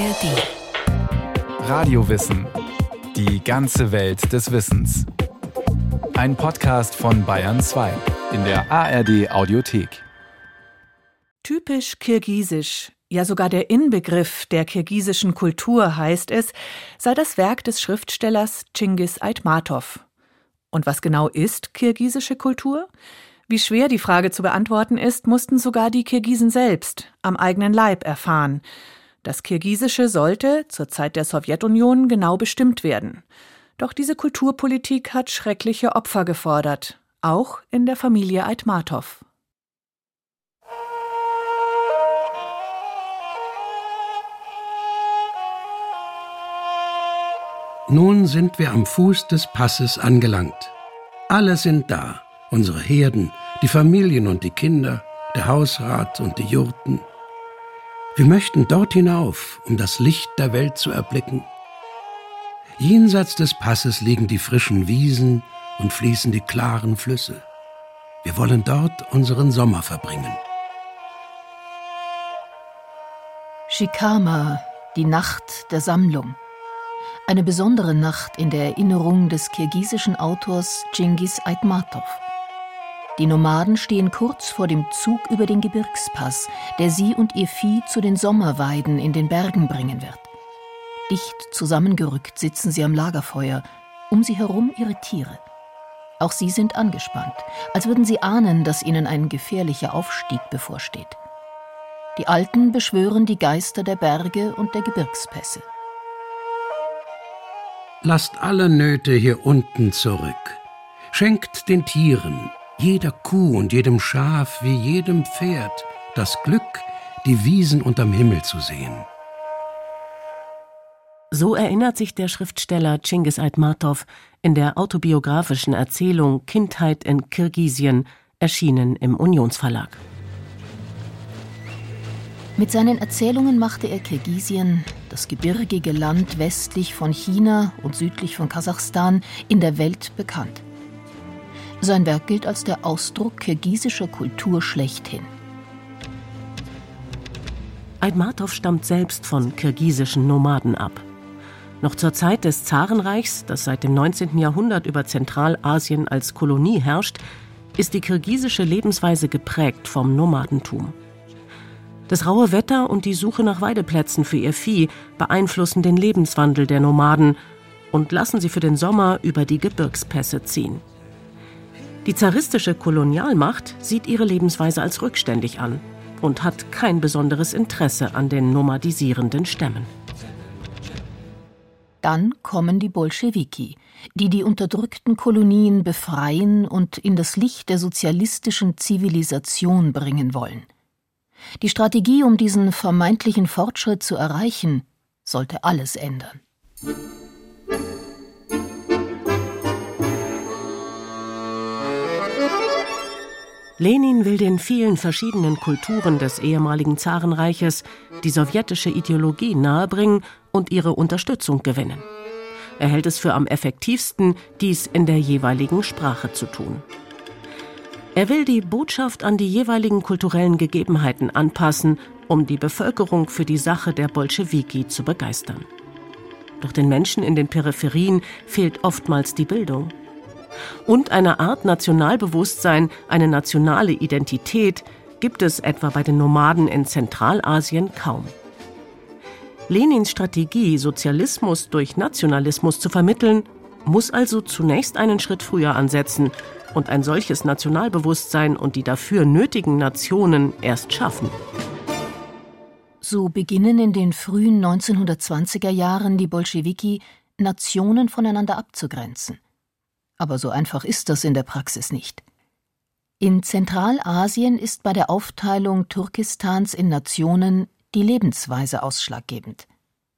ARD. Radiowissen. Die ganze Welt des Wissens. Ein Podcast von Bayern 2 in der ARD Audiothek. Typisch kirgisisch, ja sogar der Inbegriff der kirgisischen Kultur heißt es, sei das Werk des Schriftstellers Chingis Aitmatov. Und was genau ist kirgisische Kultur? Wie schwer die Frage zu beantworten ist, mussten sogar die Kirgisen selbst am eigenen Leib erfahren. Das Kirgisische sollte zur Zeit der Sowjetunion genau bestimmt werden. Doch diese Kulturpolitik hat schreckliche Opfer gefordert, auch in der Familie Aitmatov. Nun sind wir am Fuß des Passes angelangt. Alle sind da, unsere Herden, die Familien und die Kinder, der Hausrat und die Jurten. Wir möchten dort hinauf, um das Licht der Welt zu erblicken. Jenseits des Passes liegen die frischen Wiesen und fließen die klaren Flüsse. Wir wollen dort unseren Sommer verbringen. Shikama, die Nacht der Sammlung. Eine besondere Nacht in der Erinnerung des kirgisischen Autors Genghis Aitmatov. Die Nomaden stehen kurz vor dem Zug über den Gebirgspass, der sie und ihr Vieh zu den Sommerweiden in den Bergen bringen wird. Dicht zusammengerückt sitzen sie am Lagerfeuer, um sie herum ihre Tiere. Auch sie sind angespannt, als würden sie ahnen, dass ihnen ein gefährlicher Aufstieg bevorsteht. Die Alten beschwören die Geister der Berge und der Gebirgspässe. Lasst alle Nöte hier unten zurück. Schenkt den Tieren, jeder Kuh und jedem Schaf wie jedem Pferd das Glück, die Wiesen unterm Himmel zu sehen. So erinnert sich der Schriftsteller Cingis Aitmatov in der autobiografischen Erzählung Kindheit in Kirgisien, erschienen im Unionsverlag. Mit seinen Erzählungen machte er Kirgisien, das gebirgige Land westlich von China und südlich von Kasachstan, in der Welt bekannt. Sein Werk gilt als der Ausdruck kirgisischer Kultur schlechthin. Aitmatov stammt selbst von kirgisischen Nomaden ab. Noch zur Zeit des Zarenreichs, das seit dem 19. Jahrhundert über Zentralasien als Kolonie herrscht, ist die kirgisische Lebensweise geprägt vom Nomadentum. Das raue Wetter und die Suche nach Weideplätzen für ihr Vieh beeinflussen den Lebenswandel der Nomaden und lassen sie für den Sommer über die Gebirgspässe ziehen. Die zaristische Kolonialmacht sieht ihre Lebensweise als rückständig an und hat kein besonderes Interesse an den nomadisierenden Stämmen. Dann kommen die Bolschewiki, die die unterdrückten Kolonien befreien und in das Licht der sozialistischen Zivilisation bringen wollen. Die Strategie, um diesen vermeintlichen Fortschritt zu erreichen, sollte alles ändern. Lenin will den vielen verschiedenen Kulturen des ehemaligen Zarenreiches die sowjetische Ideologie nahebringen und ihre Unterstützung gewinnen. Er hält es für am effektivsten, dies in der jeweiligen Sprache zu tun. Er will die Botschaft an die jeweiligen kulturellen Gegebenheiten anpassen, um die Bevölkerung für die Sache der Bolschewiki zu begeistern. Doch den Menschen in den Peripherien fehlt oftmals die Bildung. Und eine Art Nationalbewusstsein, eine nationale Identität gibt es etwa bei den Nomaden in Zentralasien kaum. Lenins Strategie, Sozialismus durch Nationalismus zu vermitteln, muss also zunächst einen Schritt früher ansetzen und ein solches Nationalbewusstsein und die dafür nötigen Nationen erst schaffen. So beginnen in den frühen 1920er Jahren die Bolschewiki, Nationen voneinander abzugrenzen. Aber so einfach ist das in der Praxis nicht. In Zentralasien ist bei der Aufteilung Turkestans in Nationen die Lebensweise ausschlaggebend.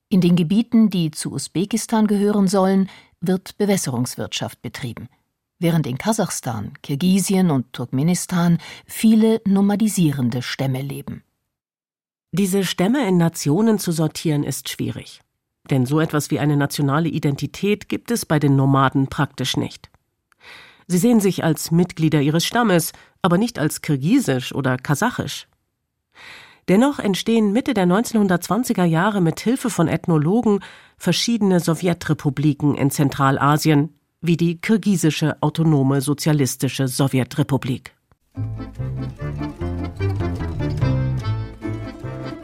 In den Gebieten, die zu Usbekistan gehören sollen, wird Bewässerungswirtschaft betrieben während in Kasachstan, Kirgisien und Turkmenistan viele nomadisierende Stämme leben. Diese Stämme in Nationen zu sortieren ist schwierig. Denn so etwas wie eine nationale Identität gibt es bei den Nomaden praktisch nicht. Sie sehen sich als Mitglieder ihres Stammes, aber nicht als kirgisisch oder kasachisch. Dennoch entstehen Mitte der 1920er Jahre mit Hilfe von Ethnologen verschiedene Sowjetrepubliken in Zentralasien, wie die kirgisische autonome sozialistische Sowjetrepublik.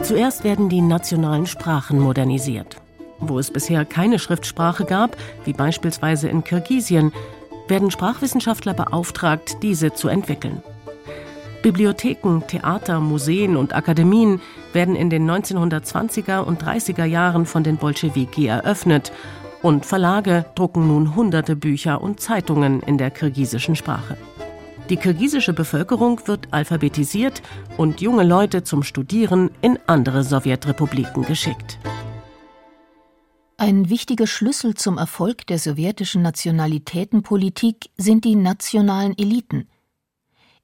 Zuerst werden die nationalen Sprachen modernisiert. Wo es bisher keine Schriftsprache gab, wie beispielsweise in Kirgisien, werden Sprachwissenschaftler beauftragt, diese zu entwickeln. Bibliotheken, Theater, Museen und Akademien werden in den 1920er und 30er Jahren von den Bolschewiki eröffnet und Verlage drucken nun hunderte Bücher und Zeitungen in der kirgisischen Sprache. Die kirgisische Bevölkerung wird alphabetisiert und junge Leute zum Studieren in andere Sowjetrepubliken geschickt. Ein wichtiger Schlüssel zum Erfolg der sowjetischen Nationalitätenpolitik sind die nationalen Eliten.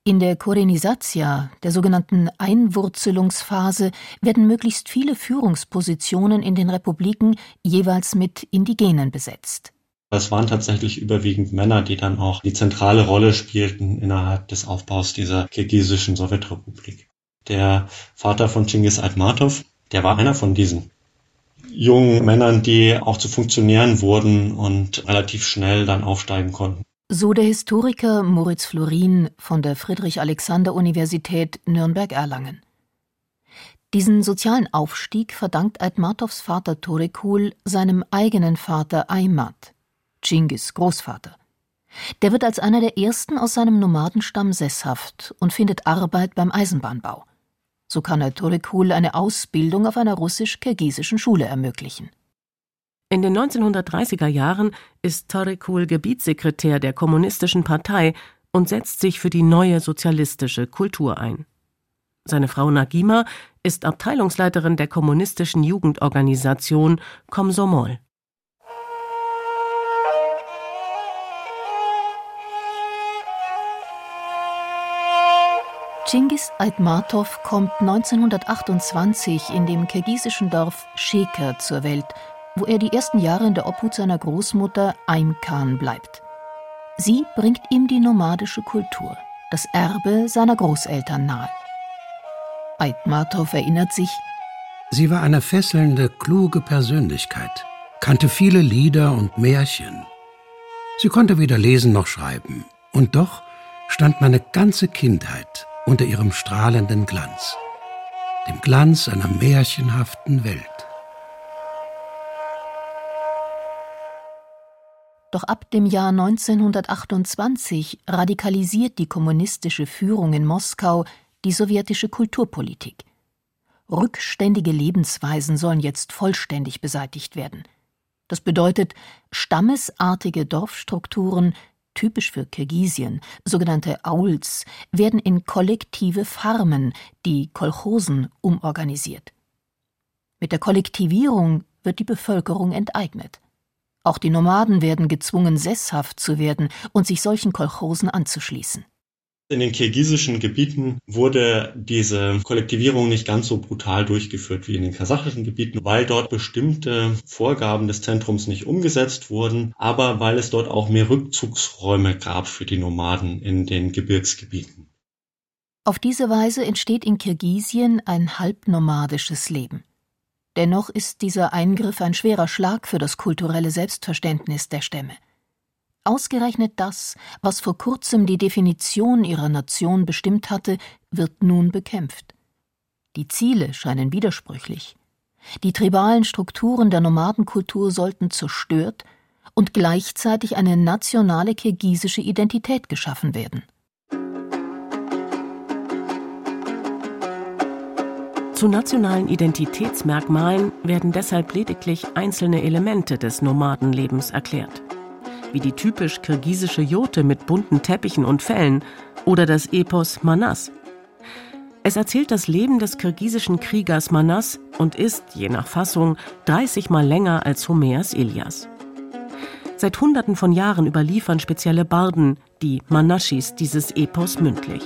In der Korenisatia, der sogenannten Einwurzelungsphase, werden möglichst viele Führungspositionen in den Republiken jeweils mit Indigenen besetzt. Es waren tatsächlich überwiegend Männer, die dann auch die zentrale Rolle spielten innerhalb des Aufbaus dieser kirgisischen Sowjetrepublik. Der Vater von Chinggis Aitmatov, der war einer von diesen jungen Männern, die auch zu Funktionären wurden und relativ schnell dann aufsteigen konnten. So der Historiker Moritz Florin von der Friedrich-Alexander-Universität Nürnberg-Erlangen. Diesen sozialen Aufstieg verdankt Aitmatovs Vater Torekul seinem eigenen Vater Aymat, Chingis Großvater. Der wird als einer der ersten aus seinem Nomadenstamm sesshaft und findet Arbeit beim Eisenbahnbau. So kann er Torekul eine Ausbildung auf einer russisch-kirgisischen Schule ermöglichen. In den 1930er Jahren ist Torekul Gebietssekretär der Kommunistischen Partei und setzt sich für die neue sozialistische Kultur ein. Seine Frau Nagima ist Abteilungsleiterin der kommunistischen Jugendorganisation Komsomol. Chingis Aitmatov kommt 1928 in dem kirgisischen Dorf Sheker zur Welt, wo er die ersten Jahre in der Obhut seiner Großmutter Aimkan bleibt. Sie bringt ihm die nomadische Kultur, das Erbe seiner Großeltern nahe. Aitmatov erinnert sich, Sie war eine fesselnde, kluge Persönlichkeit, kannte viele Lieder und Märchen. Sie konnte weder lesen noch schreiben, und doch stand meine ganze Kindheit unter ihrem strahlenden Glanz, dem Glanz einer märchenhaften Welt. Doch ab dem Jahr 1928 radikalisiert die kommunistische Führung in Moskau die sowjetische Kulturpolitik. Rückständige Lebensweisen sollen jetzt vollständig beseitigt werden. Das bedeutet, stammesartige Dorfstrukturen typisch für Kirgisien, sogenannte Auls, werden in kollektive Farmen, die Kolchosen, umorganisiert. Mit der Kollektivierung wird die Bevölkerung enteignet. Auch die Nomaden werden gezwungen, sesshaft zu werden und sich solchen Kolchosen anzuschließen. In den kirgisischen Gebieten wurde diese Kollektivierung nicht ganz so brutal durchgeführt wie in den kasachischen Gebieten, weil dort bestimmte Vorgaben des Zentrums nicht umgesetzt wurden, aber weil es dort auch mehr Rückzugsräume gab für die Nomaden in den Gebirgsgebieten. Auf diese Weise entsteht in Kirgisien ein halbnomadisches Leben. Dennoch ist dieser Eingriff ein schwerer Schlag für das kulturelle Selbstverständnis der Stämme. Ausgerechnet das, was vor kurzem die Definition ihrer Nation bestimmt hatte, wird nun bekämpft. Die Ziele scheinen widersprüchlich. Die tribalen Strukturen der Nomadenkultur sollten zerstört und gleichzeitig eine nationale kirgisische Identität geschaffen werden. Zu nationalen Identitätsmerkmalen werden deshalb lediglich einzelne Elemente des Nomadenlebens erklärt wie die typisch kirgisische Jote mit bunten Teppichen und Fellen oder das Epos Manas. Es erzählt das Leben des kirgisischen Kriegers Manas und ist, je nach Fassung, 30 Mal länger als Homers Ilias. Seit Hunderten von Jahren überliefern spezielle Barden, die Manashis, dieses Epos mündlich.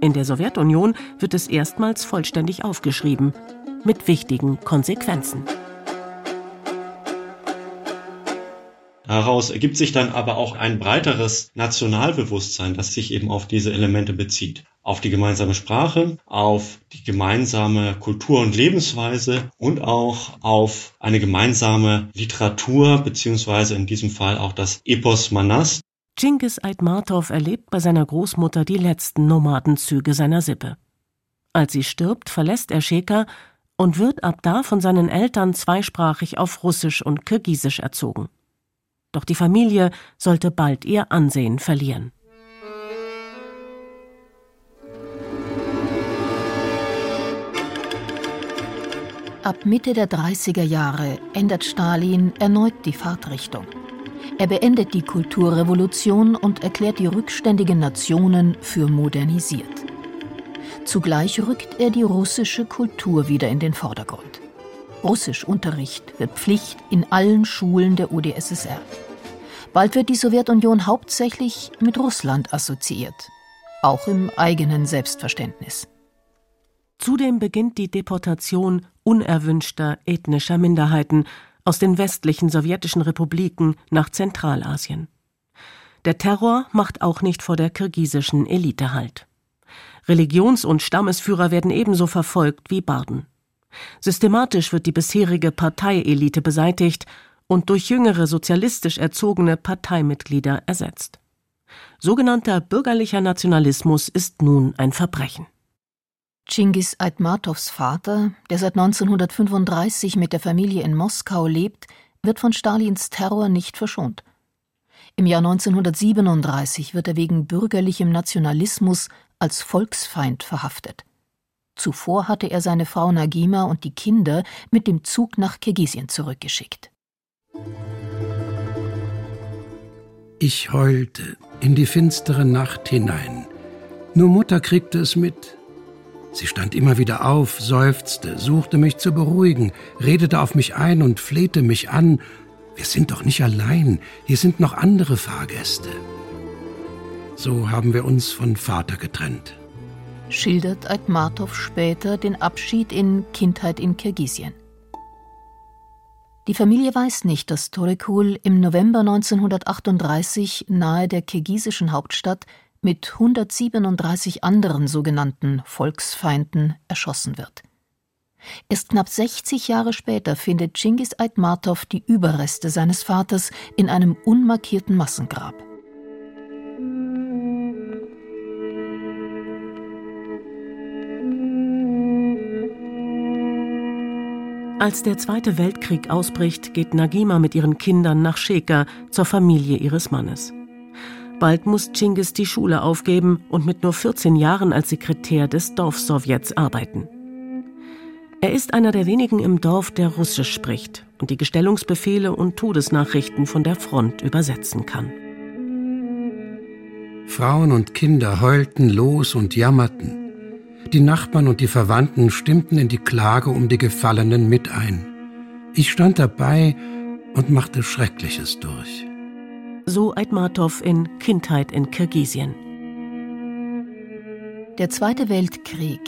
In der Sowjetunion wird es erstmals vollständig aufgeschrieben, mit wichtigen Konsequenzen. Daraus ergibt sich dann aber auch ein breiteres Nationalbewusstsein, das sich eben auf diese Elemente bezieht. auf die gemeinsame Sprache, auf die gemeinsame Kultur und Lebensweise und auch auf eine gemeinsame Literatur, beziehungsweise in diesem Fall auch das Epos Manas. Genghis Aitmatov erlebt bei seiner Großmutter die letzten Nomadenzüge seiner Sippe. Als sie stirbt, verlässt er Sheka und wird ab da von seinen Eltern zweisprachig auf Russisch und Kirgisisch erzogen. Doch die Familie sollte bald ihr Ansehen verlieren. Ab Mitte der 30er Jahre ändert Stalin erneut die Fahrtrichtung. Er beendet die Kulturrevolution und erklärt die rückständigen Nationen für modernisiert. Zugleich rückt er die russische Kultur wieder in den Vordergrund. Russischunterricht wird Pflicht in allen Schulen der UdSSR. Bald wird die Sowjetunion hauptsächlich mit Russland assoziiert, auch im eigenen Selbstverständnis. Zudem beginnt die Deportation unerwünschter ethnischer Minderheiten aus den westlichen sowjetischen Republiken nach Zentralasien. Der Terror macht auch nicht vor der kirgisischen Elite Halt. Religions- und Stammesführer werden ebenso verfolgt wie Barden. Systematisch wird die bisherige Parteielite beseitigt und durch jüngere sozialistisch erzogene Parteimitglieder ersetzt. Sogenannter bürgerlicher Nationalismus ist nun ein Verbrechen. Chingis Aitmatovs Vater, der seit 1935 mit der Familie in Moskau lebt, wird von Stalins Terror nicht verschont. Im Jahr 1937 wird er wegen bürgerlichem Nationalismus als Volksfeind verhaftet. Zuvor hatte er seine Frau Nagima und die Kinder mit dem Zug nach Kirgisien zurückgeschickt. Ich heulte in die finstere Nacht hinein. Nur Mutter kriegte es mit. Sie stand immer wieder auf, seufzte, suchte mich zu beruhigen, redete auf mich ein und flehte mich an. Wir sind doch nicht allein, hier sind noch andere Fahrgäste. So haben wir uns von Vater getrennt. Schildert Aitmatov später den Abschied in Kindheit in Kirgisien. Die Familie weiß nicht, dass Torekul im November 1938 nahe der kirgisischen Hauptstadt mit 137 anderen sogenannten Volksfeinden erschossen wird. Erst knapp 60 Jahre später findet Chingis Aitmatov die Überreste seines Vaters in einem unmarkierten Massengrab. Als der Zweite Weltkrieg ausbricht, geht Nagima mit ihren Kindern nach Sheka zur Familie ihres Mannes. Bald muss Chingis die Schule aufgeben und mit nur 14 Jahren als Sekretär des Dorfsowjets arbeiten. Er ist einer der wenigen im Dorf, der Russisch spricht und die Gestellungsbefehle und Todesnachrichten von der Front übersetzen kann. Frauen und Kinder heulten los und jammerten. Die Nachbarn und die Verwandten stimmten in die Klage um die Gefallenen mit ein. Ich stand dabei und machte Schreckliches durch so Aitmatov in Kindheit in Kirgisien. Der Zweite Weltkrieg,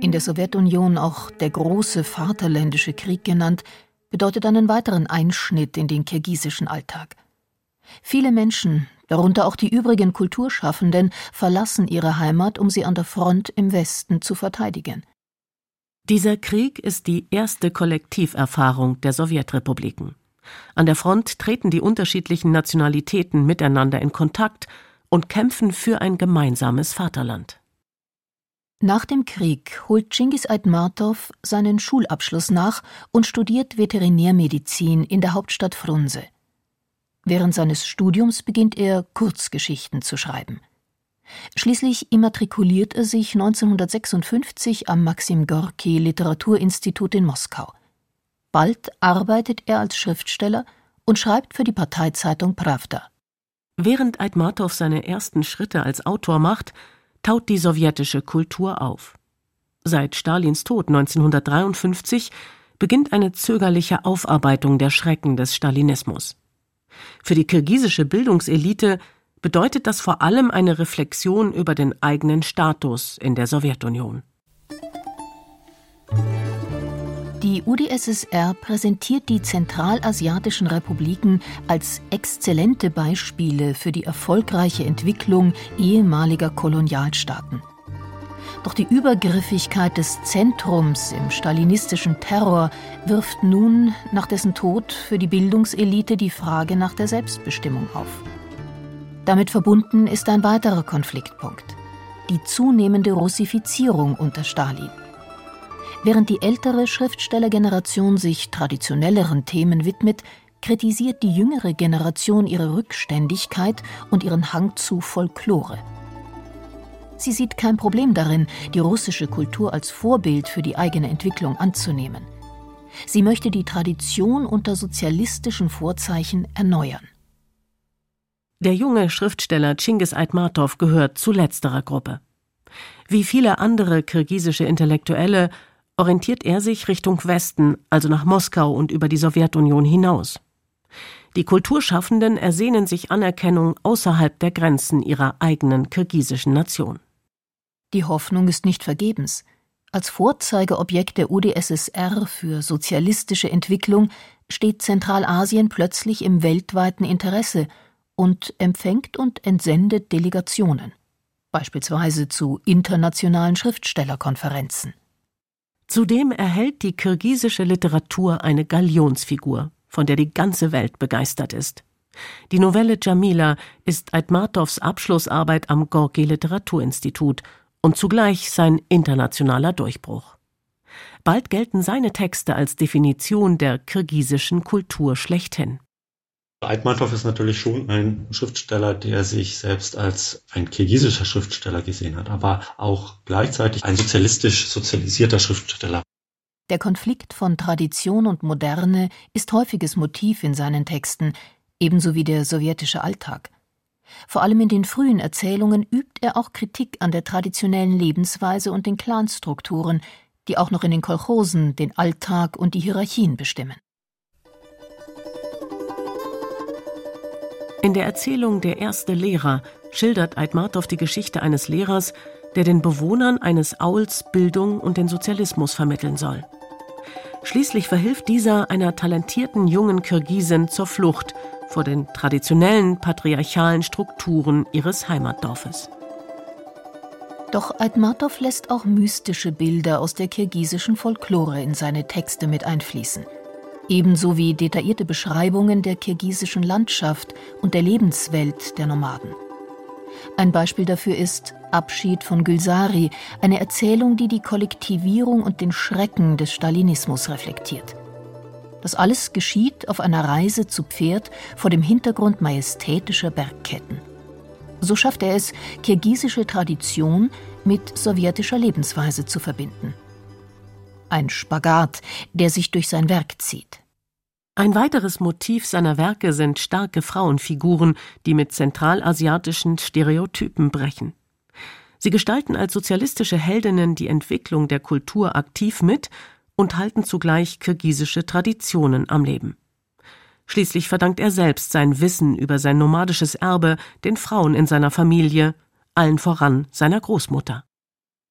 in der Sowjetunion auch der große Vaterländische Krieg genannt, bedeutet einen weiteren Einschnitt in den kirgisischen Alltag. Viele Menschen, darunter auch die übrigen Kulturschaffenden, verlassen ihre Heimat, um sie an der Front im Westen zu verteidigen. Dieser Krieg ist die erste Kollektiverfahrung der Sowjetrepubliken. An der Front treten die unterschiedlichen Nationalitäten miteinander in Kontakt und kämpfen für ein gemeinsames Vaterland. Nach dem Krieg holt Chingis Aitmatov seinen Schulabschluss nach und studiert Veterinärmedizin in der Hauptstadt Frunse. Während seines Studiums beginnt er Kurzgeschichten zu schreiben. Schließlich immatrikuliert er sich 1956 am Maxim Gorki Literaturinstitut in Moskau. Bald arbeitet er als Schriftsteller und schreibt für die Parteizeitung Pravda. Während Aitmatov seine ersten Schritte als Autor macht, taut die sowjetische Kultur auf. Seit Stalins Tod 1953 beginnt eine zögerliche Aufarbeitung der Schrecken des Stalinismus. Für die kirgisische Bildungselite bedeutet das vor allem eine Reflexion über den eigenen Status in der Sowjetunion. Die UdSSR präsentiert die zentralasiatischen Republiken als exzellente Beispiele für die erfolgreiche Entwicklung ehemaliger Kolonialstaaten. Doch die Übergriffigkeit des Zentrums im stalinistischen Terror wirft nun nach dessen Tod für die Bildungselite die Frage nach der Selbstbestimmung auf. Damit verbunden ist ein weiterer Konfliktpunkt, die zunehmende Russifizierung unter Stalin. Während die ältere Schriftstellergeneration sich traditionelleren Themen widmet, kritisiert die jüngere Generation ihre Rückständigkeit und ihren Hang zu Folklore. Sie sieht kein Problem darin, die russische Kultur als Vorbild für die eigene Entwicklung anzunehmen. Sie möchte die Tradition unter sozialistischen Vorzeichen erneuern. Der junge Schriftsteller Chinggis Aitmatov gehört zu letzterer Gruppe. Wie viele andere kirgisische Intellektuelle orientiert er sich Richtung Westen, also nach Moskau und über die Sowjetunion hinaus. Die Kulturschaffenden ersehnen sich Anerkennung außerhalb der Grenzen ihrer eigenen kirgisischen Nation. Die Hoffnung ist nicht vergebens. Als Vorzeigeobjekt der UdSSR für sozialistische Entwicklung steht Zentralasien plötzlich im weltweiten Interesse und empfängt und entsendet Delegationen, beispielsweise zu internationalen Schriftstellerkonferenzen. Zudem erhält die kirgisische Literatur eine Galionsfigur, von der die ganze Welt begeistert ist. Die Novelle Jamila ist Aitmatows Abschlussarbeit am Gorki Literaturinstitut und zugleich sein internationaler Durchbruch. Bald gelten seine Texte als Definition der kirgisischen Kultur schlechthin. Aitmatov ist natürlich schon ein Schriftsteller, der sich selbst als ein kirgisischer Schriftsteller gesehen hat, aber auch gleichzeitig ein sozialistisch sozialisierter Schriftsteller. Der Konflikt von Tradition und Moderne ist häufiges Motiv in seinen Texten, ebenso wie der sowjetische Alltag. Vor allem in den frühen Erzählungen übt er auch Kritik an der traditionellen Lebensweise und den Clanstrukturen, die auch noch in den Kolchosen den Alltag und die Hierarchien bestimmen. In der Erzählung Der erste Lehrer schildert Aitmatov die Geschichte eines Lehrers, der den Bewohnern eines Auls Bildung und den Sozialismus vermitteln soll. Schließlich verhilft dieser einer talentierten jungen Kirgisin zur Flucht vor den traditionellen patriarchalen Strukturen ihres Heimatdorfes. Doch Aitmatov lässt auch mystische Bilder aus der kirgisischen Folklore in seine Texte mit einfließen – ebenso wie detaillierte Beschreibungen der kirgisischen Landschaft und der Lebenswelt der Nomaden. Ein Beispiel dafür ist Abschied von Gülsari, eine Erzählung, die die Kollektivierung und den Schrecken des Stalinismus reflektiert. Das alles geschieht auf einer Reise zu Pferd vor dem Hintergrund majestätischer Bergketten. So schafft er es, kirgisische Tradition mit sowjetischer Lebensweise zu verbinden ein Spagat, der sich durch sein Werk zieht. Ein weiteres Motiv seiner Werke sind starke Frauenfiguren, die mit zentralasiatischen Stereotypen brechen. Sie gestalten als sozialistische Heldinnen die Entwicklung der Kultur aktiv mit und halten zugleich kirgisische Traditionen am Leben. Schließlich verdankt er selbst sein Wissen über sein nomadisches Erbe den Frauen in seiner Familie, allen voran seiner Großmutter.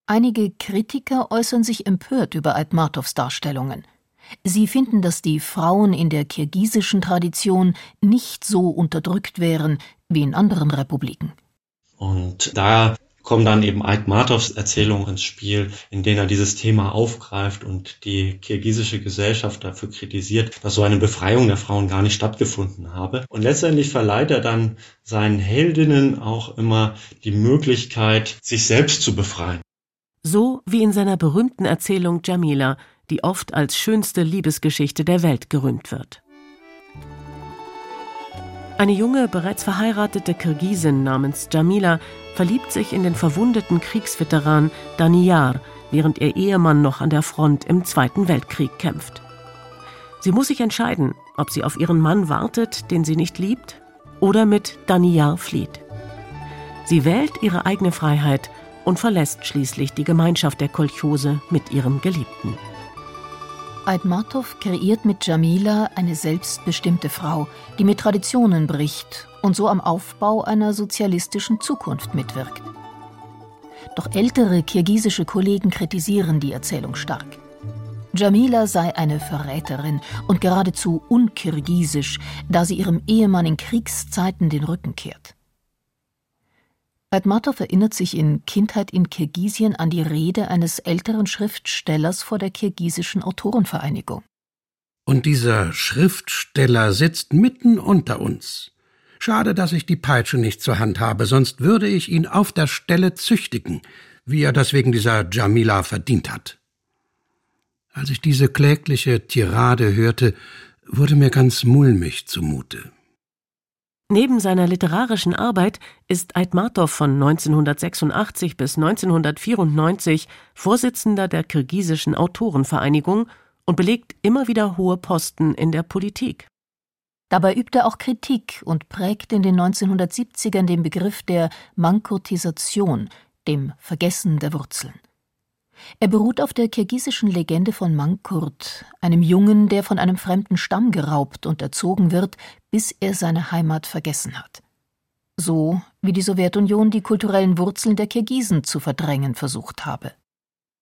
Einige Kritiker äußern sich empört über Aitmatows Darstellungen. Sie finden, dass die Frauen in der kirgisischen Tradition nicht so unterdrückt wären wie in anderen Republiken. Und da kommen dann eben Aitmatows Erzählungen ins Spiel, in denen er dieses Thema aufgreift und die kirgisische Gesellschaft dafür kritisiert, dass so eine Befreiung der Frauen gar nicht stattgefunden habe. Und letztendlich verleiht er dann seinen Heldinnen auch immer die Möglichkeit, sich selbst zu befreien so wie in seiner berühmten Erzählung Jamila, die oft als schönste Liebesgeschichte der Welt gerühmt wird. Eine junge, bereits verheiratete Kirgisin namens Jamila verliebt sich in den verwundeten Kriegsveteran Daniyar, während ihr Ehemann noch an der Front im Zweiten Weltkrieg kämpft. Sie muss sich entscheiden, ob sie auf ihren Mann wartet, den sie nicht liebt, oder mit Daniyar flieht. Sie wählt ihre eigene Freiheit und verlässt schließlich die Gemeinschaft der Kolchose mit ihrem Geliebten. Aitmatov kreiert mit Jamila eine selbstbestimmte Frau, die mit Traditionen bricht und so am Aufbau einer sozialistischen Zukunft mitwirkt. Doch ältere kirgisische Kollegen kritisieren die Erzählung stark. Jamila sei eine Verräterin und geradezu unkirgisisch, da sie ihrem Ehemann in Kriegszeiten den Rücken kehrt. Aitmatov erinnert sich in Kindheit in Kirgisien an die Rede eines älteren Schriftstellers vor der kirgisischen Autorenvereinigung. Und dieser Schriftsteller sitzt mitten unter uns. Schade, dass ich die Peitsche nicht zur Hand habe, sonst würde ich ihn auf der Stelle züchtigen, wie er das wegen dieser Jamila verdient hat. Als ich diese klägliche Tirade hörte, wurde mir ganz mulmig zumute. Neben seiner literarischen Arbeit ist Aitmatov von 1986 bis 1994 Vorsitzender der kirgisischen Autorenvereinigung und belegt immer wieder hohe Posten in der Politik. Dabei übt er auch Kritik und prägt in den 1970ern den Begriff der Mankurtisation, dem Vergessen der Wurzeln. Er beruht auf der kirgisischen Legende von Mankurt, einem Jungen, der von einem fremden Stamm geraubt und erzogen wird, bis er seine Heimat vergessen hat. So wie die Sowjetunion die kulturellen Wurzeln der Kirgisen zu verdrängen versucht habe.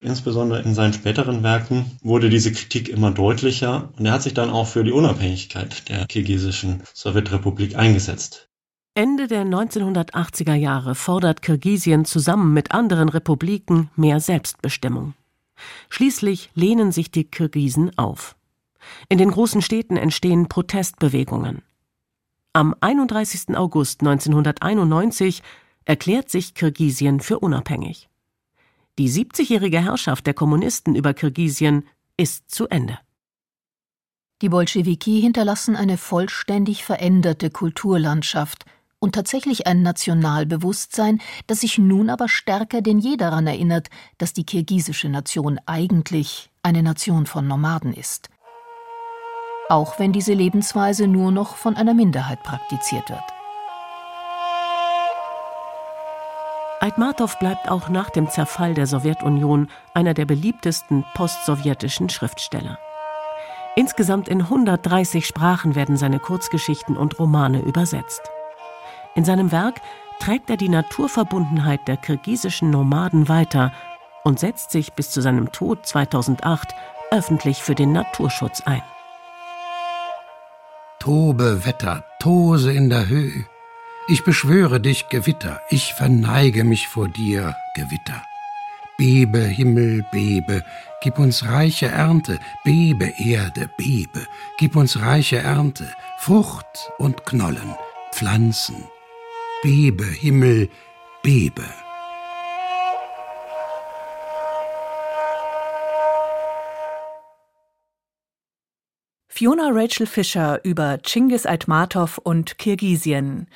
Insbesondere in seinen späteren Werken wurde diese Kritik immer deutlicher und er hat sich dann auch für die Unabhängigkeit der kirgisischen Sowjetrepublik eingesetzt. Ende der 1980er Jahre fordert Kirgisien zusammen mit anderen Republiken mehr Selbstbestimmung. Schließlich lehnen sich die Kirgisen auf. In den großen Städten entstehen Protestbewegungen. Am 31. August 1991 erklärt sich Kirgisien für unabhängig. Die 70-jährige Herrschaft der Kommunisten über Kirgisien ist zu Ende. Die Bolschewiki hinterlassen eine vollständig veränderte Kulturlandschaft – und tatsächlich ein Nationalbewusstsein, das sich nun aber stärker denn je daran erinnert, dass die kirgisische Nation eigentlich eine Nation von Nomaden ist. Auch wenn diese Lebensweise nur noch von einer Minderheit praktiziert wird. Aitmatov bleibt auch nach dem Zerfall der Sowjetunion einer der beliebtesten postsowjetischen Schriftsteller. Insgesamt in 130 Sprachen werden seine Kurzgeschichten und Romane übersetzt. In seinem Werk trägt er die Naturverbundenheit der kirgisischen Nomaden weiter und setzt sich bis zu seinem Tod 2008 öffentlich für den Naturschutz ein. Tobe Wetter, Tose in der Höhe. Ich beschwöre dich, Gewitter, ich verneige mich vor dir, Gewitter. Bebe, Himmel, bebe, gib uns reiche Ernte, bebe, Erde, bebe, gib uns reiche Ernte, Frucht und Knollen, Pflanzen, Bebe, Himmel, bebe. Fiona Rachel Fischer über Chingis Aitmatov und Kirgisien.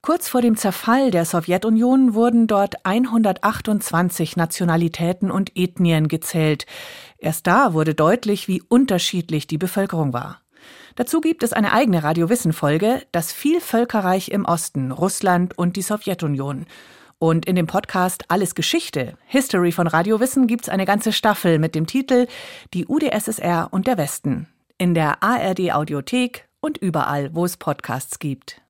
Kurz vor dem Zerfall der Sowjetunion wurden dort 128 Nationalitäten und Ethnien gezählt. Erst da wurde deutlich, wie unterschiedlich die Bevölkerung war. Dazu gibt es eine eigene Radiowissen-Folge, das Vielvölkerreich im Osten, Russland und die Sowjetunion. Und in dem Podcast Alles Geschichte, History von Radio Wissen, gibt's eine ganze Staffel mit dem Titel Die UdSSR und der Westen. In der ARD Audiothek und überall, wo es Podcasts gibt.